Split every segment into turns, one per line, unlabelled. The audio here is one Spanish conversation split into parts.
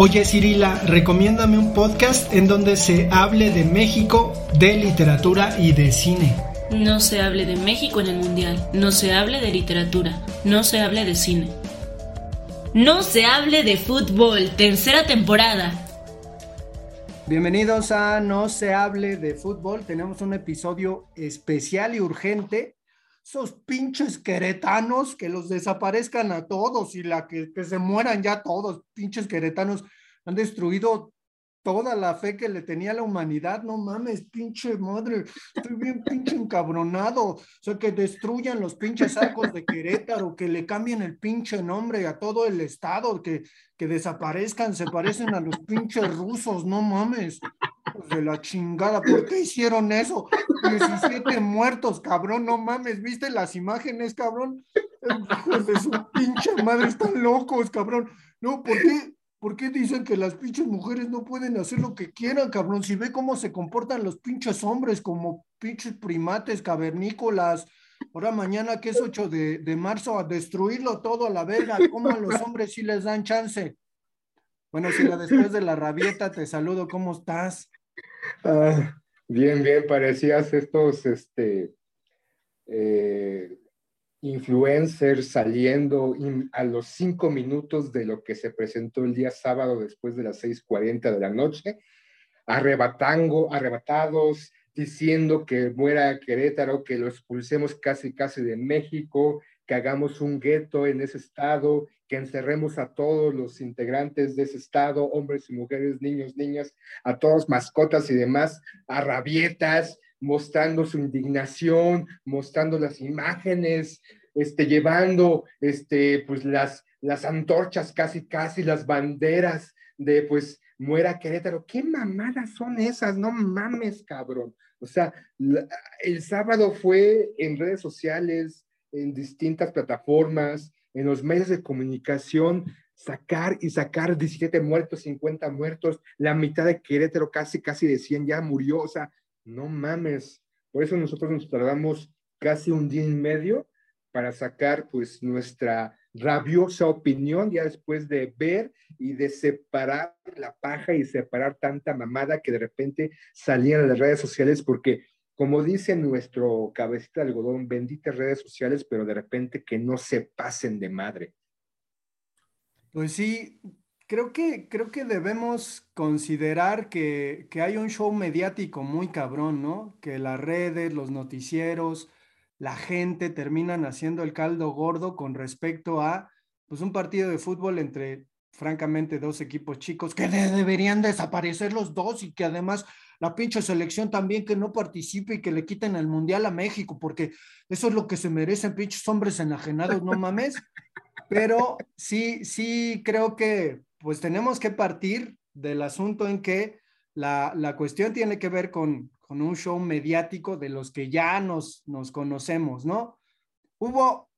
Oye Cirila, recomiéndame un podcast en donde se hable de México, de literatura y de cine.
No se hable de México en el Mundial, no se hable de literatura, no se hable de cine. No se hable de fútbol, tercera temporada.
Bienvenidos a No se hable de fútbol. Tenemos un episodio especial y urgente. Esos pinches queretanos que los desaparezcan a todos y la que, que se mueran ya todos, pinches queretanos han destruido toda la fe que le tenía la humanidad. No mames, pinche madre, estoy bien pinche encabronado. O sea, que destruyan los pinches arcos de Querétaro, que le cambien el pinche nombre a todo el estado, que, que desaparezcan, se parecen a los pinches rusos, no mames. de la chingada, ¿por qué hicieron eso? 17 muertos, cabrón, no mames, ¿viste las imágenes, cabrón? Hijos de su pinche madre, están locos, cabrón. No, ¿por qué? ¿Por qué dicen que las pinches mujeres no pueden hacer lo que quieran, cabrón? Si ve cómo se comportan los pinches hombres como pinches primates, cavernícolas. Ahora mañana que es 8 de, marzo, a destruirlo todo a la verga. ¿Cómo a los hombres sí les dan chance? Bueno, Sila, después de la rabieta te saludo. ¿Cómo estás?
Ah, bien, bien. Parecías estos, este, eh, influencers saliendo a los cinco minutos de lo que se presentó el día sábado después de las 6.40 de la noche, arrebatando, arrebatados, diciendo que muera Querétaro, que lo expulsemos casi casi de México, que hagamos un gueto en ese estado, que encerremos a todos los integrantes de ese estado, hombres y mujeres, niños, niñas, a todos mascotas y demás, a rabietas, mostrando su indignación, mostrando las imágenes, este, llevando este, pues las, las antorchas, casi, casi las banderas de pues muera Querétaro. ¿Qué mamadas son esas? No mames, cabrón. O sea, el sábado fue en redes sociales, en distintas plataformas, en los medios de comunicación, sacar y sacar 17 muertos, 50 muertos, la mitad de Querétaro casi, casi de 100 ya murió. O sea, no mames. Por eso nosotros nos tardamos casi un día y medio para sacar pues nuestra rabiosa opinión ya después de ver y de separar la paja y separar tanta mamada que de repente salían en las redes sociales porque como dice nuestro cabecita de algodón, benditas redes sociales, pero de repente que no se pasen de madre.
Pues sí, creo que, creo que debemos considerar que, hay un show mediático muy cabrón, ¿no? Que las redes, los noticieros, la gente terminan haciendo el caldo gordo con respecto a pues, un partido de fútbol entre, francamente, dos equipos chicos que deberían desaparecer los dos y que además la pinche selección también que no participe y que le quiten el mundial a México, porque eso es lo que se merecen pinches hombres enajenados, no mames. Pero sí, sí creo que pues tenemos que partir del asunto en que la, cuestión tiene que ver con, un show mediático de los que ya nos, nos conocemos, ¿no? ¿Hubo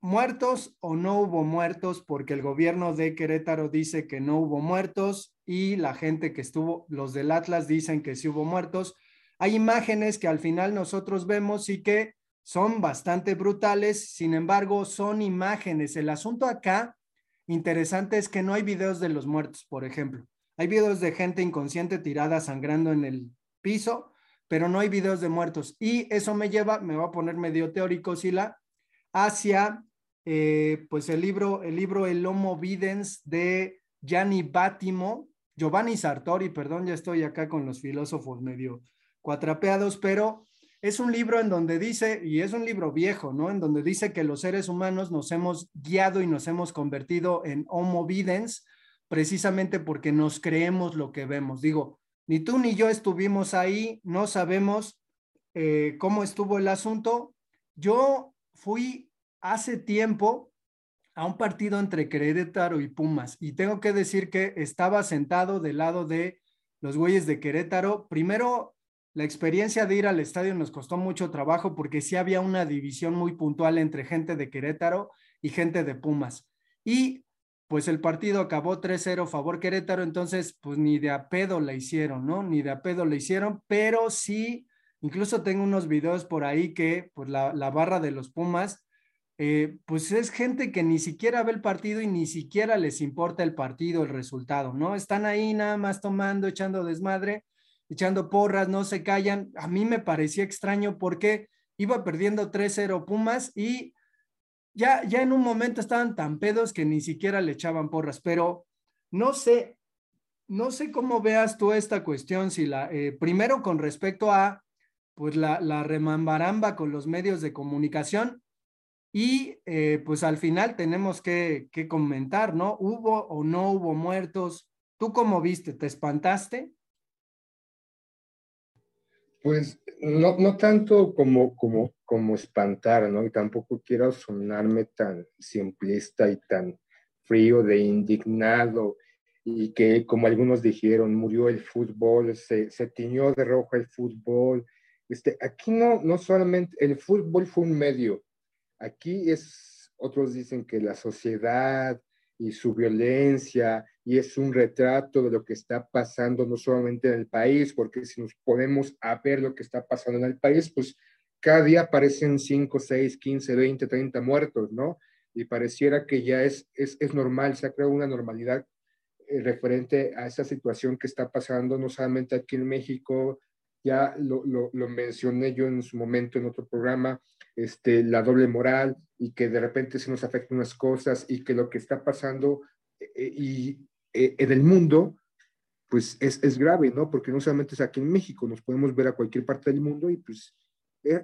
muertos o no hubo muertos? Porque el gobierno de Querétaro dice que no hubo muertos y la gente que estuvo, los del Atlas dicen que sí hubo muertos. Hay imágenes que al final nosotros vemos y que son bastante brutales, sin embargo, son imágenes. El asunto acá interesante es que no hay videos de los muertos, por ejemplo. Hay videos de gente inconsciente tirada sangrando en el piso, pero no hay videos de muertos. Y eso me lleva, me va a poner medio teórico, Sila, hacia eh, pues el libro, el libro El Homo Videns de Gianni Bátimo, Giovanni Sartori, perdón, ya estoy acá con los filósofos medio cuatrapeados, pero es un libro en donde dice, y es un libro viejo, ¿no? En donde dice que los seres humanos nos hemos guiado y nos hemos convertido en homo videns precisamente porque nos creemos lo que vemos. Digo, ni tú ni yo estuvimos ahí, no sabemos eh, cómo estuvo el asunto. Yo fui hace tiempo a un partido entre Querétaro y Pumas y tengo que decir que estaba sentado del lado de los güeyes de Querétaro. Primero, la experiencia de ir al estadio nos costó mucho trabajo porque sí había una división muy puntual entre gente de Querétaro y gente de Pumas. Y pues el partido acabó 3-0 favor Querétaro, entonces pues ni de a pedo la hicieron, ¿no? Ni de a pedo la hicieron, pero sí, incluso tengo unos videos por ahí que pues la, la barra de los Pumas, eh, pues es gente que ni siquiera ve el partido y ni siquiera les importa el partido, el resultado, ¿no? Están ahí nada más tomando, echando desmadre, echando porras, no se callan. A mí me parecía extraño porque iba perdiendo 3-0 Pumas y ya, ya en un momento estaban tan pedos que ni siquiera le echaban porras, pero no sé, no sé cómo veas tú esta cuestión, si la, eh, primero con respecto a, pues la, la remambaramba con los medios de comunicación y eh, pues al final tenemos que, que comentar, ¿no? ¿Hubo o no hubo muertos? ¿Tú cómo viste? ¿Te espantaste?
Pues no, no tanto como, como, como espantar, ¿no? Y tampoco quiero sonarme tan simplista y tan frío de indignado y que, como algunos dijeron, murió el fútbol, se, se tiñó de rojo el fútbol. Este, aquí no, no solamente, el fútbol fue un medio, aquí es, otros dicen que la sociedad, y su violencia, y es un retrato de lo que está pasando no solamente en el país, porque si nos ponemos a ver lo que está pasando en el país, pues cada día aparecen 5, 6, 15, 20, 30 muertos, ¿no? Y pareciera que ya es, es, es normal, se ha creado una normalidad eh, referente a esa situación que está pasando, no solamente aquí en México, ya lo, lo, lo, mencioné yo en su momento en otro programa, este, la doble moral y que de repente se nos afectan unas cosas y que lo que está pasando eh, eh, y, eh, en el mundo, pues es, es, grave, ¿no? Porque no solamente es aquí en México, nos podemos ver a cualquier parte del mundo y pues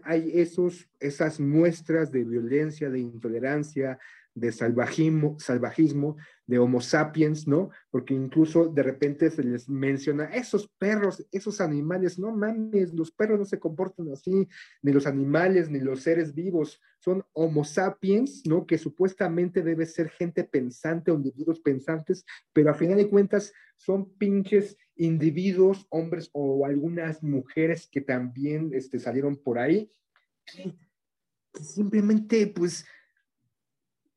hay esos, esas muestras de violencia, de intolerancia, de salvajismo, salvajismo, de Homo sapiens, ¿no? Porque incluso de repente se les menciona, esos perros, esos animales, no mames, los perros no se comportan así, ni los animales, ni los seres vivos, son Homo sapiens, ¿no? Que supuestamente debe ser gente pensante o individuos pensantes, pero a final de cuentas son pinches individuos, hombres o algunas mujeres que también este, salieron por ahí, que simplemente, pues,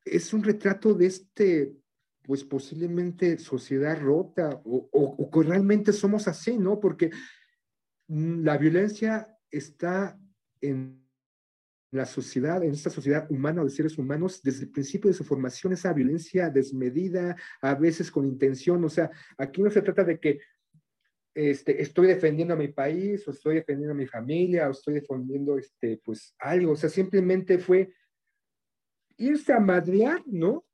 es un retrato de este, pues posiblemente sociedad rota o, o, o, realmente somos así, ¿no? Porque la violencia está en la sociedad, en esta sociedad humana de seres humanos, desde el principio de su formación, esa violencia desmedida, a veces con intención, o sea, aquí no se trata de que este, estoy defendiendo a mi país, o estoy defendiendo a mi familia, o estoy defendiendo, este, pues, algo, o sea, simplemente fue irse a madrear, ¿no?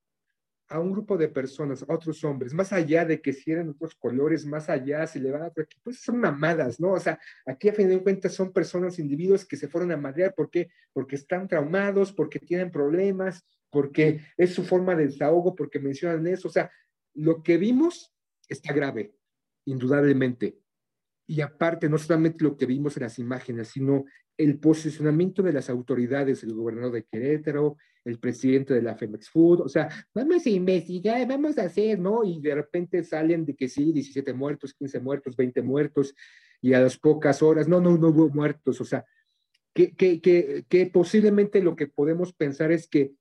A un grupo de personas, a otros hombres, más allá de que si eran otros colores, más allá, si le van a otro equipo, pues son mamadas, ¿no? O sea, aquí a fin de cuentas son personas, individuos que se fueron a madrear, ¿por qué? Porque están traumados, porque tienen problemas, porque es su forma de desahogo, porque mencionan eso, o sea, lo que vimos está grave, indudablemente. Y aparte, no solamente lo que vimos en las imágenes, sino el posicionamiento de las autoridades, el gobernador de Querétaro, el presidente de la Femex Food, o sea, vamos a investigar, vamos a hacer, ¿no? Y de repente salen de que sí, 17 muertos, 15 muertos, 20 muertos, y a las pocas horas, no, no, no hubo muertos, o sea, que, que, que, que posiblemente lo que podemos pensar es que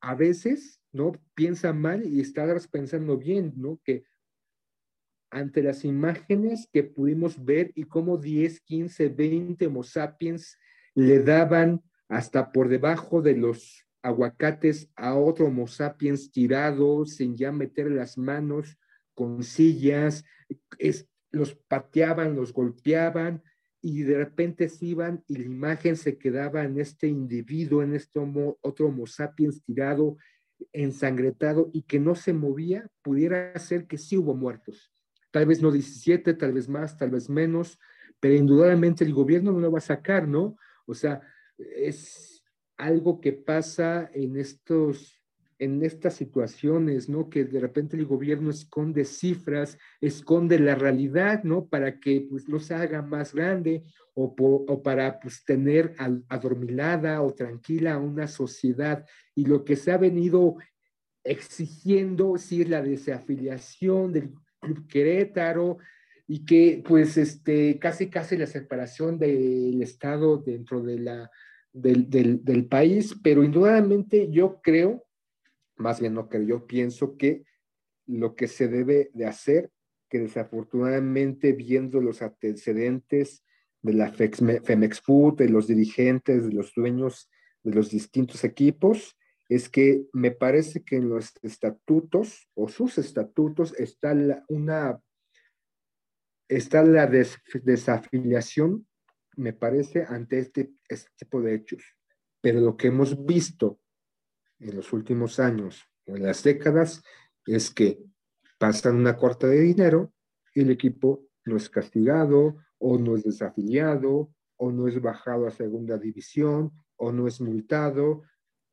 a veces, ¿no? Piensa mal y estás pensando bien, ¿no? Que ante las imágenes que pudimos ver y cómo 10, 15, 20 Homo sapiens le daban hasta por debajo de los aguacates a otro Homo sapiens tirado sin ya meter las manos con sillas, es, los pateaban, los golpeaban y de repente se iban y la imagen se quedaba en este individuo, en este homo, otro Homo sapiens tirado, ensangretado y que no se movía, pudiera ser que sí hubo muertos tal vez no 17, tal vez más, tal vez menos, pero indudablemente el gobierno no lo va a sacar, ¿no? O sea, es algo que pasa en estos en estas situaciones, ¿no? Que de repente el gobierno esconde cifras, esconde la realidad, ¿no? Para que pues no se haga más grande o, para pues tener adormilada o tranquila a una sociedad. Y lo que se ha venido exigiendo, sí, es la desafiliación del Club Querétaro, y que pues este, casi casi la separación del Estado dentro de la, del, del, país, pero indudablemente yo creo, más bien no creo, yo pienso que lo que se debe de hacer, que desafortunadamente viendo los antecedentes de la Femex Food, de los dirigentes, de los dueños de los distintos equipos, es que me parece que en los estatutos o sus estatutos está la, una está la desafiliación, me parece, ante este, este, tipo de hechos. Pero lo que hemos visto en los últimos años en las décadas es que pasan una corta de dinero y el equipo no es castigado o no es desafiliado o no es bajado a segunda división o no es multado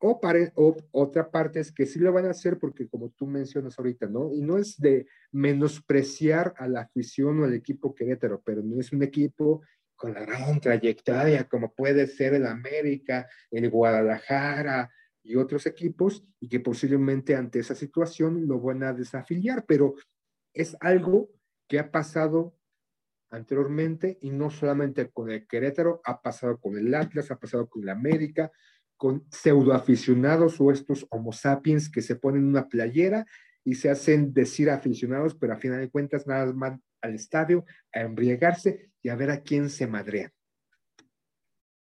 o, o, otra parte es que sí lo van a hacer porque como tú mencionas ahorita, ¿no? Y no es de menospreciar a la afición o al equipo Querétaro, pero no es un equipo con la gran trayectoria como puede ser el América, el Guadalajara y otros equipos y que posiblemente ante esa situación lo van a desafiliar, pero es algo que ha pasado anteriormente y no solamente con el Querétaro, ha pasado con el Atlas, ha pasado con el América, con pseudoaficionados o estos homo sapiens que se ponen una playera y se hacen decir aficionados, pero a final de cuentas nada más al estadio a embriagarse y a ver a quién se madrea.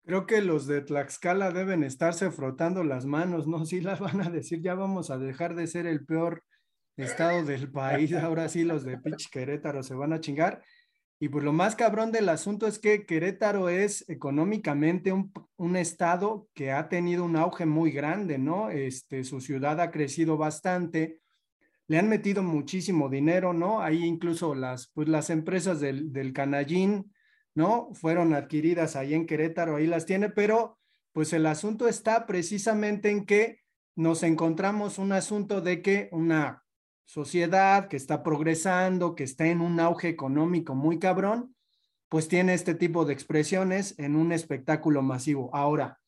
Creo que los de Tlaxcala deben estarse frotando las manos, ¿no? Sí las van a decir, ya vamos a dejar de ser el peor estado del país, ahora sí los de Pitch Querétaro se van a chingar. Y pues lo más cabrón del asunto es que Querétaro es económicamente un, un, estado que ha tenido un auge muy grande, ¿no? Este, su ciudad ha crecido bastante, le han metido muchísimo dinero, ¿no? Ahí incluso las, pues las empresas del, del Canallín, ¿no? Fueron adquiridas ahí en Querétaro, ahí las tiene, pero pues el asunto está precisamente en que nos encontramos un asunto de que una sociedad que está progresando, que está en un auge económico muy cabrón, pues tiene este tipo de expresiones en un espectáculo masivo. Ahora,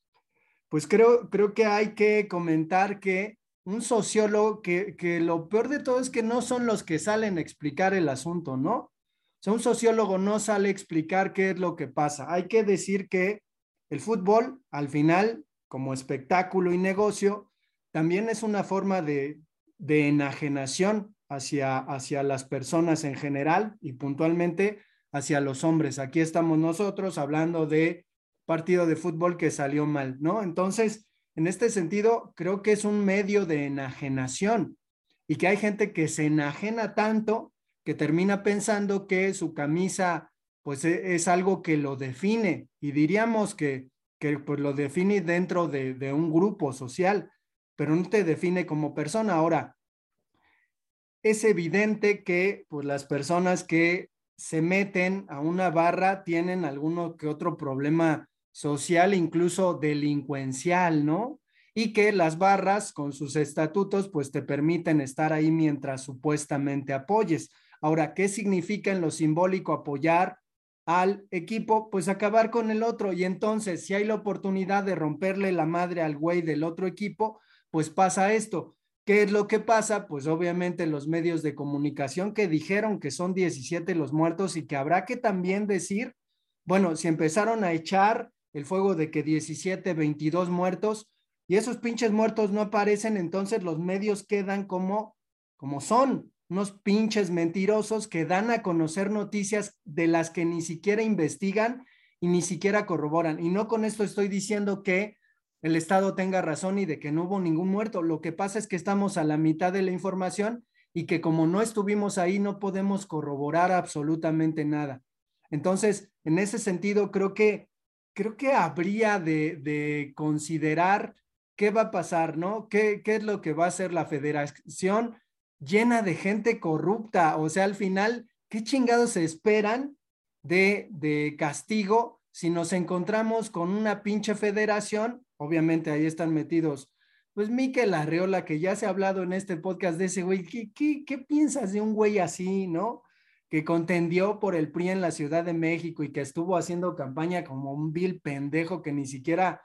pues creo, creo que hay que comentar que un sociólogo, que, que lo peor de todo es que no son los que salen a explicar el asunto, ¿no? O sea, un sociólogo no sale a explicar qué es lo que pasa. Hay que decir que el fútbol, al final, como espectáculo y negocio, también es una forma de, de enajenación hacia, hacia las personas en general y puntualmente hacia los hombres. Aquí estamos nosotros hablando de partido de fútbol que salió mal, ¿no? Entonces, en este sentido, creo que es un medio de enajenación y que hay gente que se enajena tanto que termina pensando que su camisa pues e, es, algo que lo define y diríamos que, que pues lo define dentro de, de un grupo social, pero no te define como persona. Ahora, es evidente que pues, las personas que se meten a una barra tienen alguno que otro problema social, incluso delincuencial, ¿no? Y que las barras con sus estatutos pues te permiten estar ahí mientras supuestamente apoyes. Ahora, ¿qué significa en lo simbólico apoyar al equipo? Pues acabar con el otro. Y entonces, si hay la oportunidad de romperle la madre al güey del otro equipo, pues pasa esto. ¿Qué es lo que pasa? Pues obviamente los medios de comunicación que dijeron que son 17 los muertos y que habrá que también decir, bueno, si empezaron a echar el fuego de que 17, 22 muertos y esos pinches muertos no aparecen, entonces los medios quedan como, como son, unos pinches mentirosos que dan a conocer noticias de las que ni siquiera investigan y ni siquiera corroboran. Y no con esto estoy diciendo que el Estado tenga razón y de que no hubo ningún muerto. Lo que pasa es que estamos a la mitad de la información y que como no estuvimos ahí no podemos corroborar absolutamente nada. Entonces, en ese sentido, creo que, creo que habría de, de considerar qué va a pasar, ¿no? ¿Qué, ¿Qué es lo que va a hacer la federación llena de gente corrupta? O sea, al final, ¿qué chingados se esperan de, de castigo si nos encontramos con una pinche federación obviamente ahí están metidos. Pues Miquel Arreola, que ya se ha hablado en este podcast de ese güey, ¿qué, qué, piensas de un güey así, no? Que contendió por el PRI en la Ciudad de México y que estuvo haciendo campaña como un vil pendejo que ni siquiera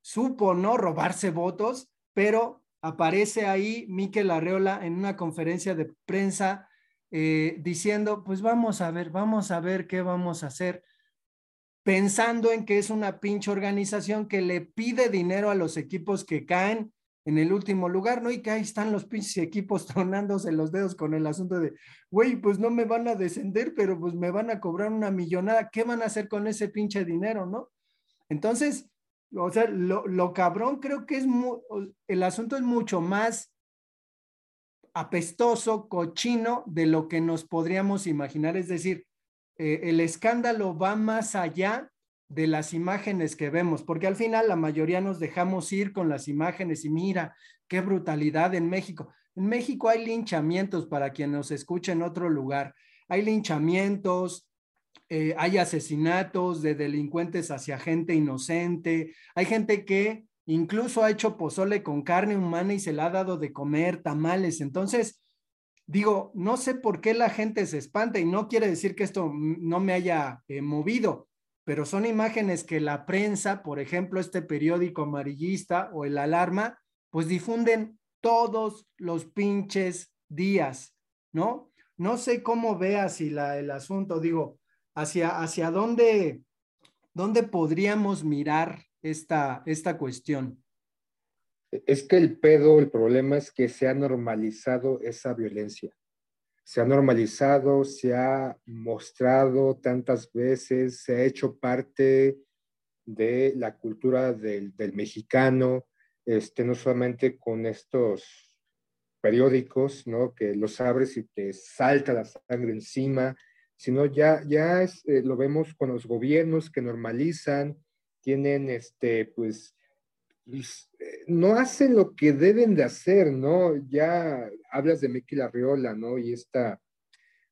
supo, ¿no? Robarse votos, pero aparece ahí Miquel Arreola en una conferencia de prensa eh, diciendo, pues vamos a ver, vamos a ver qué vamos a hacer, pensando en que es una pinche organización que le pide dinero a los equipos que caen en el último lugar, ¿no? Y que ahí están los pinches equipos tronándose los dedos con el asunto de, güey, pues no me van a descender, pero pues me van a cobrar una millonada, ¿qué van a hacer con ese pinche dinero, no? Entonces, o sea, lo, cabrón creo que es, el asunto es mucho más apestoso, cochino de lo que nos podríamos imaginar, es decir, eh, el escándalo va más allá de las imágenes que vemos, porque al final la mayoría nos dejamos ir con las imágenes y mira, qué brutalidad en México. En México hay linchamientos para quien nos escuche en otro lugar. Hay linchamientos, eh, hay asesinatos de delincuentes hacia gente inocente. Hay gente que incluso ha hecho pozole con carne humana y se la ha dado de comer tamales. Entonces, digo, no sé por qué la gente se espanta y no quiere decir que esto no me haya eh, movido, pero son imágenes que la prensa, por ejemplo, este periódico amarillista o el alarma, pues difunden todos los pinches días, ¿no? No sé cómo veas el asunto, digo, hacia, hacia dónde, dónde podríamos mirar esta, esta cuestión.
Es que el pedo, el problema es que se ha normalizado esa violencia se ha normalizado, se ha mostrado tantas veces, se ha hecho parte de la cultura del, mexicano, este, no solamente con estos periódicos, ¿no? Que los abres y te salta la sangre encima, sino ya, ya eh, lo vemos con los gobiernos que normalizan, tienen, este, pues, no hacen lo que deben de hacer, ¿no? Ya hablas de Mickey Larriola, ¿no? Y esta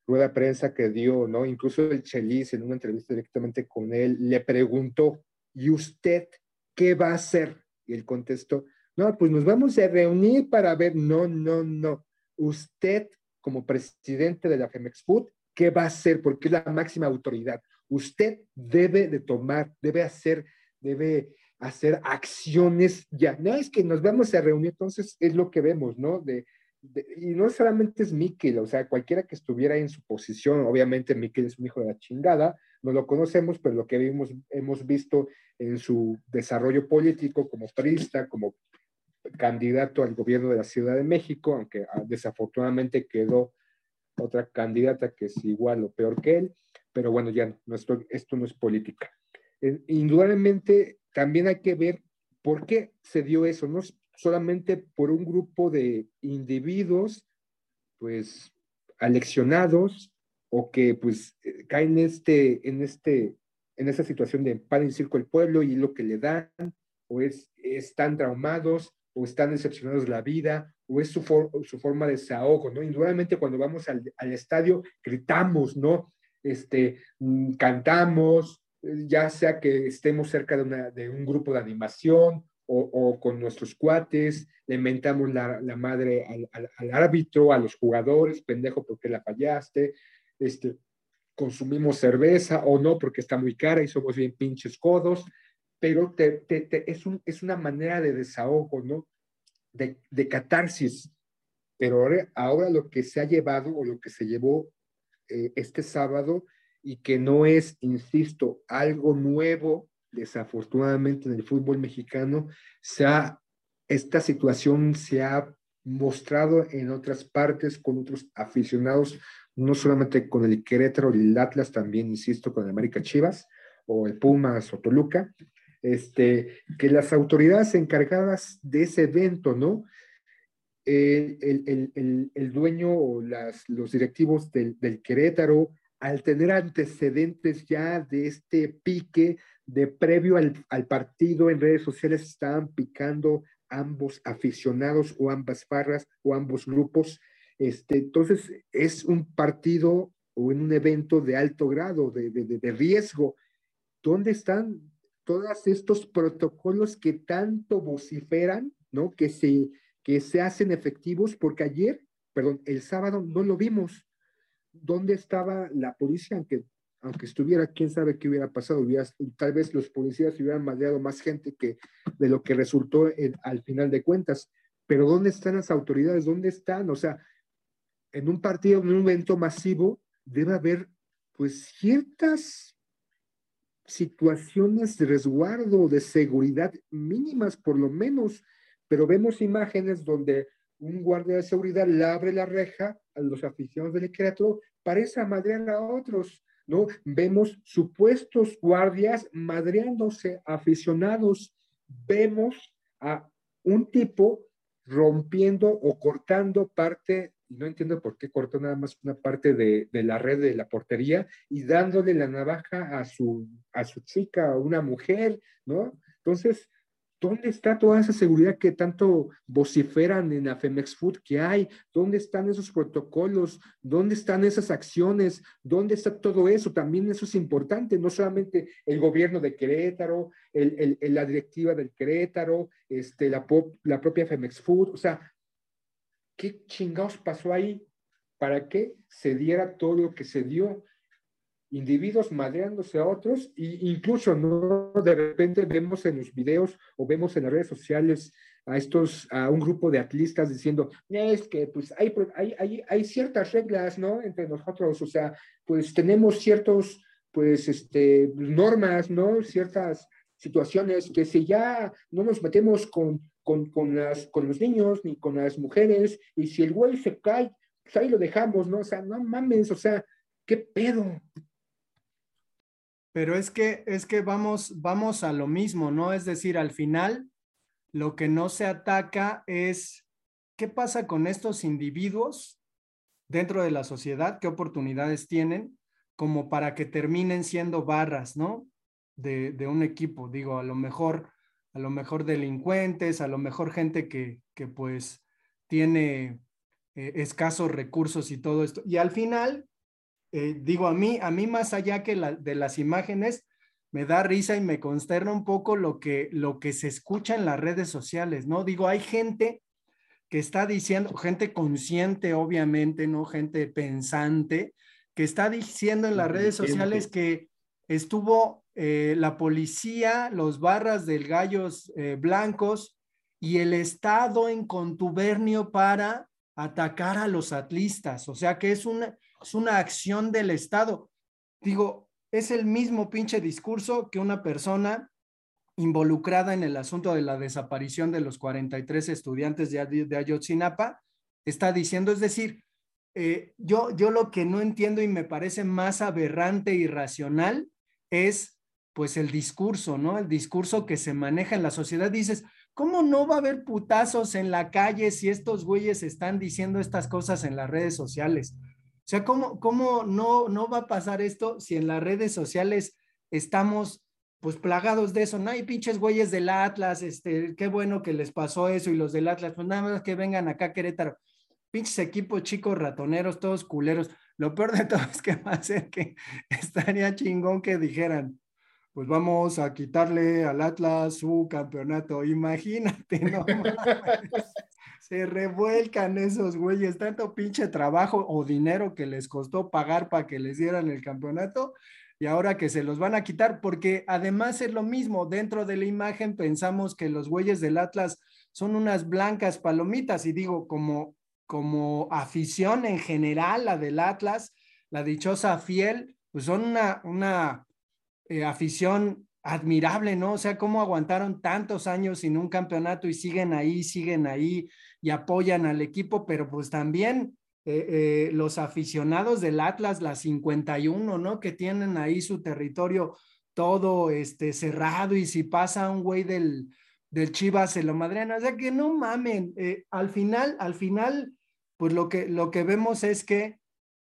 rueda prensa que dio, ¿no? Incluso el Chelis en una entrevista directamente con él le preguntó, ¿y usted qué va a hacer? Y él contestó, no, pues nos vamos a reunir para ver, no, no, no, usted como presidente de la Femex Food, ¿qué va a hacer? Porque es la máxima autoridad. Usted debe de tomar, debe hacer, debe hacer acciones ya. No es que nos vamos a reunir, entonces es lo que vemos, ¿no? De, y no solamente es Miquel, o sea, cualquiera que estuviera en su posición, obviamente Miquel es un hijo de la chingada, no lo conocemos, pero lo que vimos, hemos visto en su desarrollo político como prista, como candidato al gobierno de la Ciudad de México, aunque ah, desafortunadamente quedó otra candidata que es igual o peor que él, pero bueno, ya esto, esto no es política. Eh, indudablemente también hay que ver por qué se dio eso, no solamente por un grupo de individuos, pues, aleccionados o que, pues, eh, caen en este, en este, en esa situación de pan y circo el pueblo y lo que le dan, o es, están traumados, o están decepcionados de la vida, o es su, su forma de desahogo, ¿no? Indudablemente cuando vamos al, al estadio gritamos, ¿no? Este, mm, cantamos, ya sea que estemos cerca de, un grupo de animación o, con nuestros cuates, le mentamos la, madre al, árbitro, a los jugadores, pendejo porque la fallaste, este, consumimos cerveza o no porque está muy cara y somos bien pinches codos, pero es, es, una manera de desahogo, ¿no? De, de catarsis. Pero ahora, lo que se ha llevado o lo que se llevó eh, este sábado y que no es, insisto, algo nuevo, desafortunadamente en el fútbol mexicano, se esta situación se ha mostrado en otras partes con otros aficionados, no solamente con el Querétaro el Atlas, también, insisto, con el América Chivas o el Pumas o Toluca, este, que las autoridades encargadas de ese evento, ¿no? El, el, el, el dueño o las, los directivos del, del Querétaro, al tener antecedentes ya de este pique de previo al, partido en redes sociales estaban picando ambos aficionados o ambas barras o ambos grupos. Este, entonces es un partido o en un evento de alto grado, de, de riesgo. ¿Dónde están todos estos protocolos que tanto vociferan, ¿no? Que se, que se hacen efectivos, porque ayer, perdón, el sábado no lo vimos dónde estaba la policía, aunque, aunque estuviera, quién sabe qué hubiera pasado, tal vez los policías hubieran madreado más gente que de lo que resultó al final de cuentas, pero ¿dónde están las autoridades? ¿Dónde están? O sea, en un partido, en un evento masivo, debe haber pues ciertas situaciones de resguardo, de seguridad mínimas por lo menos, pero vemos imágenes donde un guardia de seguridad le abre la reja a los aficionados del Querétaro esa madrear a otros, ¿no? Vemos supuestos guardias madreándose aficionados, vemos a un tipo rompiendo o cortando parte, no entiendo por qué cortó nada más una parte de, de, la red de la portería y dándole la navaja a su, a su chica, a una mujer, ¿no? Entonces, ¿Dónde está toda esa seguridad que tanto vociferan en la Femex Food que hay? ¿Dónde están esos protocolos? ¿Dónde están esas acciones? ¿Dónde está todo eso? También eso es importante, no solamente el gobierno de Querétaro, el, el, la directiva del Querétaro, este, la, la propia Femex Food, o sea, ¿qué chingados pasó ahí? ¿Para que se diera todo lo que se dio? Individuos madreándose a otros e incluso no de repente vemos en los videos o vemos en las redes sociales a estos a un grupo de atlistas diciendo es que pues hay, hay, hay, hay ciertas reglas no entre nosotros o sea pues tenemos ciertos pues este normas no ciertas situaciones que si ya no nos metemos con, con, con, las, con los niños ni con las mujeres y si el güey se cae pues ahí lo dejamos no o sea no mames o sea qué pedo
pero es que, es que vamos, vamos a lo mismo, ¿no? Es decir, al final, lo que no se ataca es qué pasa con estos individuos dentro de la sociedad, qué oportunidades tienen como para que terminen siendo barras, ¿no? De, de un equipo. Digo, a lo mejor, a lo mejor delincuentes, a lo mejor gente que, que pues tiene eh, escasos recursos y todo esto. Y al final, eh, digo, a mí, a mí más allá que de las imágenes, me da risa y me consterna un poco lo que, lo que se escucha en las redes sociales, ¿no? Digo, hay gente que está diciendo, gente consciente, obviamente, ¿no? Gente pensante, que está diciendo en las redes sociales que estuvo eh, la policía, los barras del gallos eh, blancos y el Estado en contubernio para atacar a los atlistas. O sea que es una, es una acción del Estado. Digo, es el mismo pinche discurso que una persona involucrada en el asunto de la desaparición de los 43 estudiantes de, Ayotzinapa está diciendo. Es decir, eh, yo, yo lo que no entiendo y me parece más aberrante y racional es pues el discurso, ¿no? El discurso que se maneja en la sociedad. Dices, ¿cómo no va a haber putazos en la calle si estos güeyes están diciendo estas cosas en las redes sociales? O sea, ¿cómo, cómo no, no va a pasar esto si en las redes sociales estamos pues plagados de eso? No hay pinches güeyes del Atlas, este, qué bueno que les pasó eso y los del Atlas, pues nada más que vengan acá a Querétaro. Pinches equipos chicos ratoneros, todos culeros. Lo peor de todo es que va a ser que estaría chingón que dijeran, pues vamos a quitarle al Atlas su campeonato. Imagínate, no se revuelcan esos güeyes, tanto pinche trabajo o dinero que les costó pagar para que les dieran el campeonato y ahora que se los van a quitar, porque además es lo mismo, dentro de la imagen pensamos que los güeyes del Atlas son unas blancas palomitas y digo, como, como afición en general, la del Atlas, la dichosa fiel, pues son una, una eh, afición admirable, ¿no? O sea, cómo aguantaron tantos años sin un campeonato y siguen ahí, siguen ahí y apoyan al equipo, pero pues también eh, eh, los aficionados del Atlas, la 51, ¿no? Que tienen ahí su territorio todo este, cerrado y si pasa un güey del, del Chivas se lo madrean, o sea que no mamen, eh, al final, al final, pues lo que, lo que vemos es que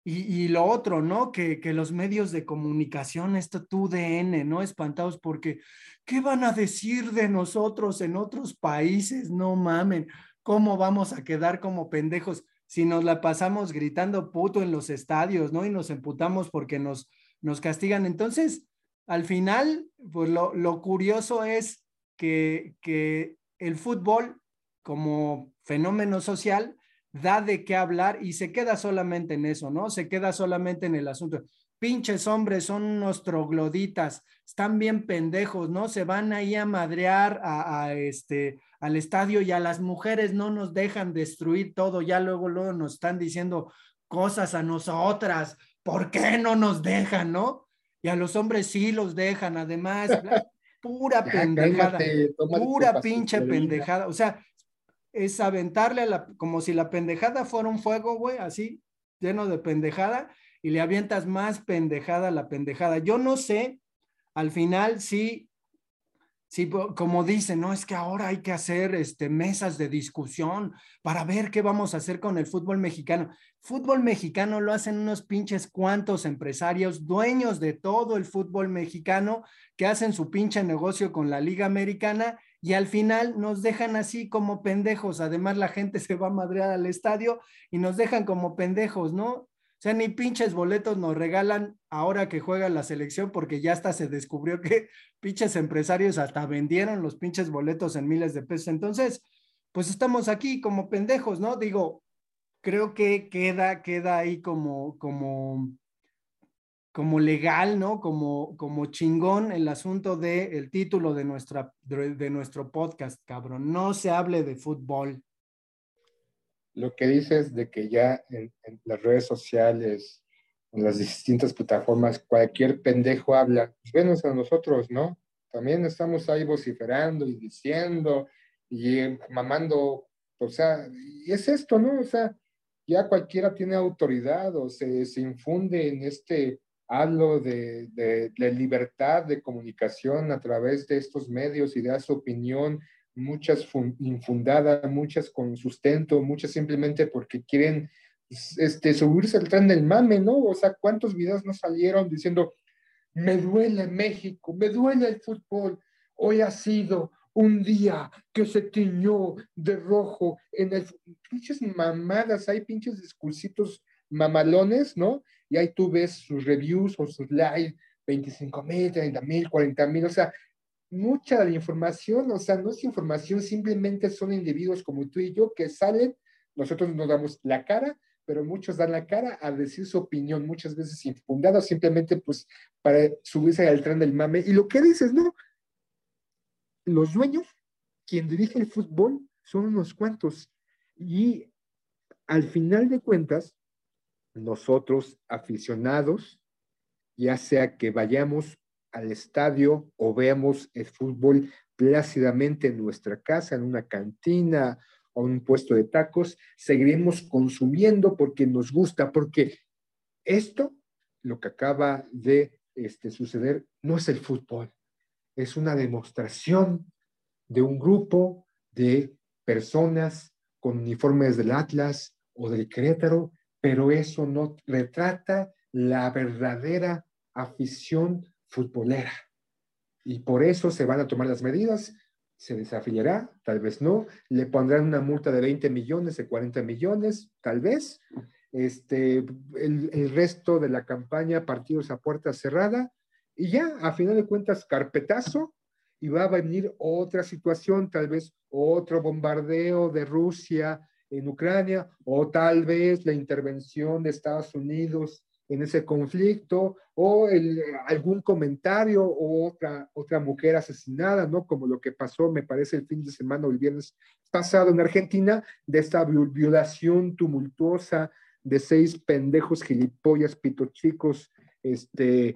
y, lo otro, ¿no? Que, que, los medios de comunicación, esto tu DN, ¿no? Espantados porque, ¿qué van a decir de nosotros en otros países? No mamen, ¿cómo vamos a quedar como pendejos si nos la pasamos gritando puto en los estadios, ¿no? Y nos emputamos porque nos, nos castigan. Entonces, al final, pues lo, lo curioso es que, que el fútbol como fenómeno social da de qué hablar y se queda solamente en eso, ¿no? Se queda solamente en el asunto. pinches hombres son unos trogloditas, están bien pendejos, ¿no? Se van ahí a madrear a, este, al estadio y a las mujeres no nos dejan destruir todo, ya luego, luego nos están diciendo cosas a nosotras, ¿por qué no nos dejan, no? Y a los hombres sí los dejan, además, pura pendejada, pura pinche pendejada, o sea, es aventarle a la, como si la pendejada fuera un fuego, güey, así, lleno de pendejada, y le avientas más pendejada a la pendejada. Yo no sé, al final sí, sí, como dicen, no, es que ahora hay que hacer este, mesas de discusión para ver qué vamos a hacer con el fútbol mexicano. Fútbol mexicano lo hacen unos pinches cuantos empresarios, dueños de todo el fútbol mexicano, que hacen su pinche negocio con la Liga Americana y al final nos dejan así como pendejos. Además, la gente se va a madrear al estadio y nos dejan como pendejos, ¿no? O sea, ni pinches boletos nos regalan ahora que juega la selección porque ya hasta se descubrió que pinches empresarios hasta vendieron los pinches boletos en miles de pesos. Entonces, pues estamos aquí como pendejos, ¿no? Digo, creo que queda, queda ahí como, como, como legal, ¿no? Como, como chingón el asunto del el título de, nuestra, de nuestro podcast, cabrón. No se hable de fútbol
lo que dices de que ya en, las redes sociales, en las distintas plataformas, cualquier pendejo habla, pues venos a nosotros, ¿no? También estamos ahí vociferando y diciendo y mamando, o sea, y es esto, ¿no? O sea, ya cualquiera tiene autoridad o se, se infunde en este halo de, de, de, libertad de comunicación a través de estos medios y da su opinión muchas infundadas, muchas con sustento, muchas simplemente porque quieren pues, este, subirse al tren del mame, ¿no? O sea, ¿cuántos videos no salieron diciendo, me duele México, me duele el fútbol, hoy ha sido un día que se tiñó de rojo en el... Pinches mamadas, hay pinches discursitos mamalones, ¿no? Y ahí tú ves sus reviews o sus likes, 25 mil, 30 mil, 40 mil, o sea, mucha de la información, o sea, no es información, simplemente son individuos como tú y yo que salen, nosotros nos damos la cara, pero muchos dan la cara a decir su opinión, muchas veces infundada, simplemente pues para subirse al tren del mame. Y lo que dices, ¿no? Los dueños, quien dirige el fútbol, son unos cuantos. Y al final de cuentas, nosotros aficionados, ya sea que vayamos al estadio o veamos el fútbol plácidamente en nuestra casa, en una cantina o un puesto de tacos, seguiremos consumiendo porque nos gusta, porque esto, lo que acaba de este, suceder, no es el fútbol, es una demostración de un grupo de personas con uniformes del Atlas o del Querétaro, pero eso no retrata la verdadera afición futbolera. Y por eso se van a tomar las medidas, se desafiliará, tal vez no, le pondrán una multa de 20 millones, de 40 millones, tal vez. Este, el, el resto de la campaña, partidos a puerta cerrada, y ya, a final de cuentas, carpetazo, y va a venir otra situación, tal vez otro bombardeo de Rusia en Ucrania, o tal vez la intervención de Estados Unidos en ese conflicto o el, algún comentario o otra, otra mujer asesinada, ¿no? Como lo que pasó, me parece, el fin de semana o el viernes pasado en Argentina, de esta violación tumultuosa de seis pendejos gilipollas, pitochicos, este,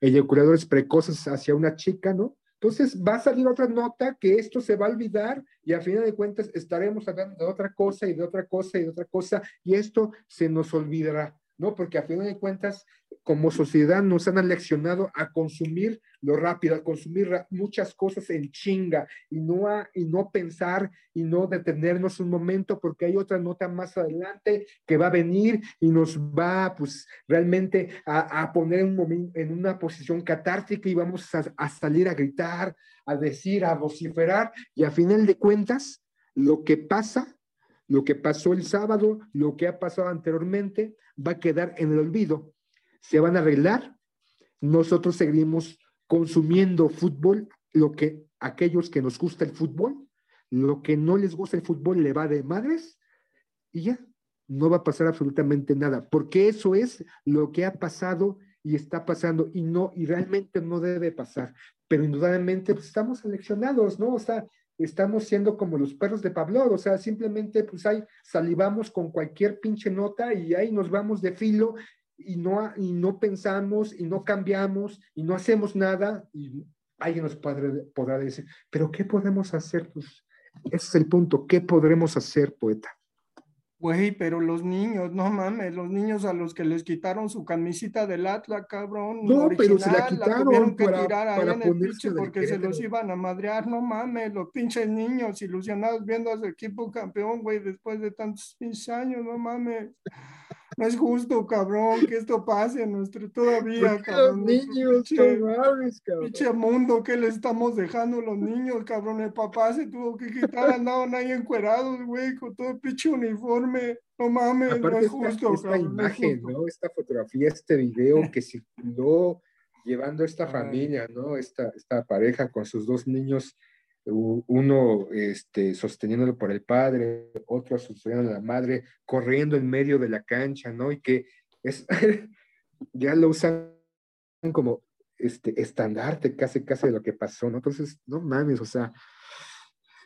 eyaculadores precoces hacia una chica, ¿no? Entonces va a salir otra nota que esto se va a olvidar y a final de cuentas estaremos hablando de otra cosa y de otra cosa y de otra cosa y esto se nos olvidará. ¿No? Porque a fin de cuentas, como sociedad nos han aleccionado a consumir lo rápido, a consumir muchas cosas en chinga y no, a, y no pensar y no detenernos un momento porque hay otra nota más adelante que va a venir y nos va pues realmente a, poner un en una posición catártica y vamos a, a salir a gritar, a decir, a vociferar y a final de cuentas, lo que pasa lo que pasó el sábado, lo que ha pasado anteriormente, va a quedar en el olvido. Se van a arreglar. Nosotros seguimos consumiendo fútbol, lo que aquellos que nos gusta el fútbol, lo que no les gusta el fútbol le va de madres y ya, no va a pasar absolutamente nada, porque eso es lo que ha pasado y está pasando y no, y realmente no debe pasar, pero indudablemente pues, estamos seleccionados, ¿no? O sea, estamos siendo como los perros de Pablo, o sea, simplemente pues ahí salivamos con cualquier pinche nota y ahí nos vamos de filo y no, y no pensamos y no cambiamos y no hacemos nada y alguien nos podrá decir, pero ¿qué podemos hacer? Pues ese es el punto, ¿qué podremos hacer, poeta?
Güey, pero los niños, no mames, los niños a los que les quitaron su camisita del Atlas, cabrón.
No, pero se la quitaron tuvieron
que tirar ahí en el pinche porque se los iban a madrear, no mames, los pinches niños ilusionados viendo a su equipo campeón, güey, después de tantos pinches años, no mames. No es justo, cabrón, que esto pase en nuestro todavía, cabrón.
Los niños, pinche,
Pinche mundo que le estamos dejando a los niños, cabrón. El papá se tuvo que quitar, andaban ahí encuerados, güey, con todo el pinche uniforme. No mames, no es justo,
esta, imagen, ¿no? Esta fotografía, este video que circuló llevando a esta familia, ¿no? Esta, esta pareja con sus dos niños uno este, sosteniéndolo por el padre, otro sosteniendo a la madre, corriendo en medio de la cancha, ¿no? Y que es, ya lo usan como este estandarte casi, casi de lo que pasó, ¿no? Entonces, no mames, o sea,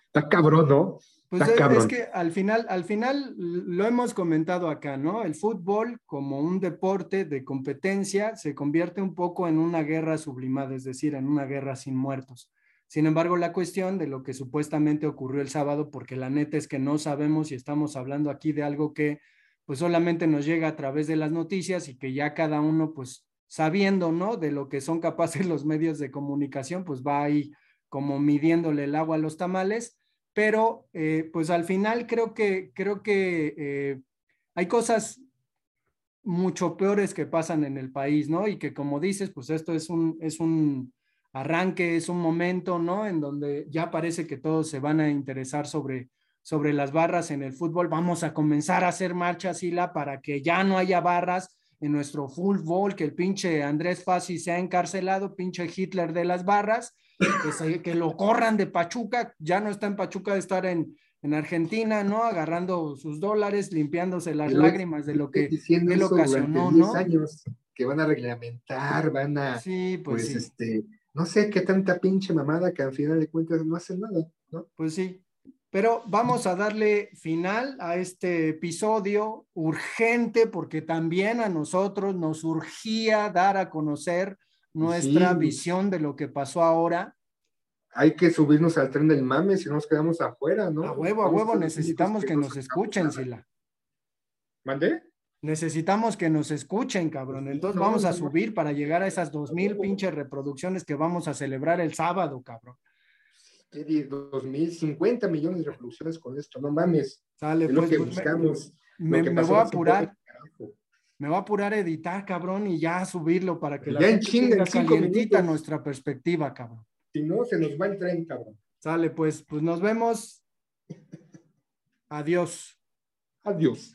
está cabrón, ¿no?
Pues es, que al final, al final lo hemos comentado acá, ¿no? El fútbol como un deporte de competencia se convierte un poco en una guerra sublimada, es decir, en una guerra sin muertos. Sin embargo, la cuestión de lo que supuestamente ocurrió el sábado, porque la neta es que no sabemos si estamos hablando aquí de algo que pues solamente nos llega a través de las noticias y que ya cada uno pues sabiendo, ¿no? De lo que son capaces los medios de comunicación, pues va ahí como midiéndole el agua a los tamales, pero eh, pues al final creo que, creo que eh, hay cosas mucho peores que pasan en el país, ¿no? Y que como dices, pues esto es un, es un, arranque, es un momento, ¿no? En donde ya parece que todos se van a interesar sobre, sobre las barras en el fútbol. Vamos a comenzar a hacer marcha, Sila, para que ya no haya barras en nuestro fútbol, que el pinche Andrés Fassi sea encarcelado, pinche Hitler de las barras, que, lo corran de Pachuca, ya no está en Pachuca de estar en, en Argentina, ¿no? Agarrando sus dólares, limpiándose las lágrimas de lo que él ocasionó, ¿no?
años que van a reglamentar, van a,
sí, pues, pues
este, no sé qué tanta pinche mamada que al final de cuentas no hace nada, ¿no?
Pues sí. Pero vamos a darle final a este episodio urgente porque también a nosotros nos urgía dar a conocer nuestra visión de lo que pasó ahora.
Hay que subirnos al tren del mame si no nos quedamos afuera, ¿no?
A huevo, a huevo, necesitamos que, nos escuchen, Sila.
¿Mandé?
Necesitamos que nos escuchen, cabrón. Entonces vamos a subir para llegar a esas dos mil pinches reproducciones que vamos a celebrar el sábado, cabrón.
Dos mil, cincuenta millones de reproducciones con esto, no mames.
Sale,
lo pues, que pues, buscamos.
Me, voy a apurar. Me voy a apurar a editar, cabrón, y ya subirlo para que
la gente tenga calientita
nuestra perspectiva, cabrón.
Si no, se nos va el tren, cabrón.
Sale, pues, pues nos vemos. Adiós.
Adiós.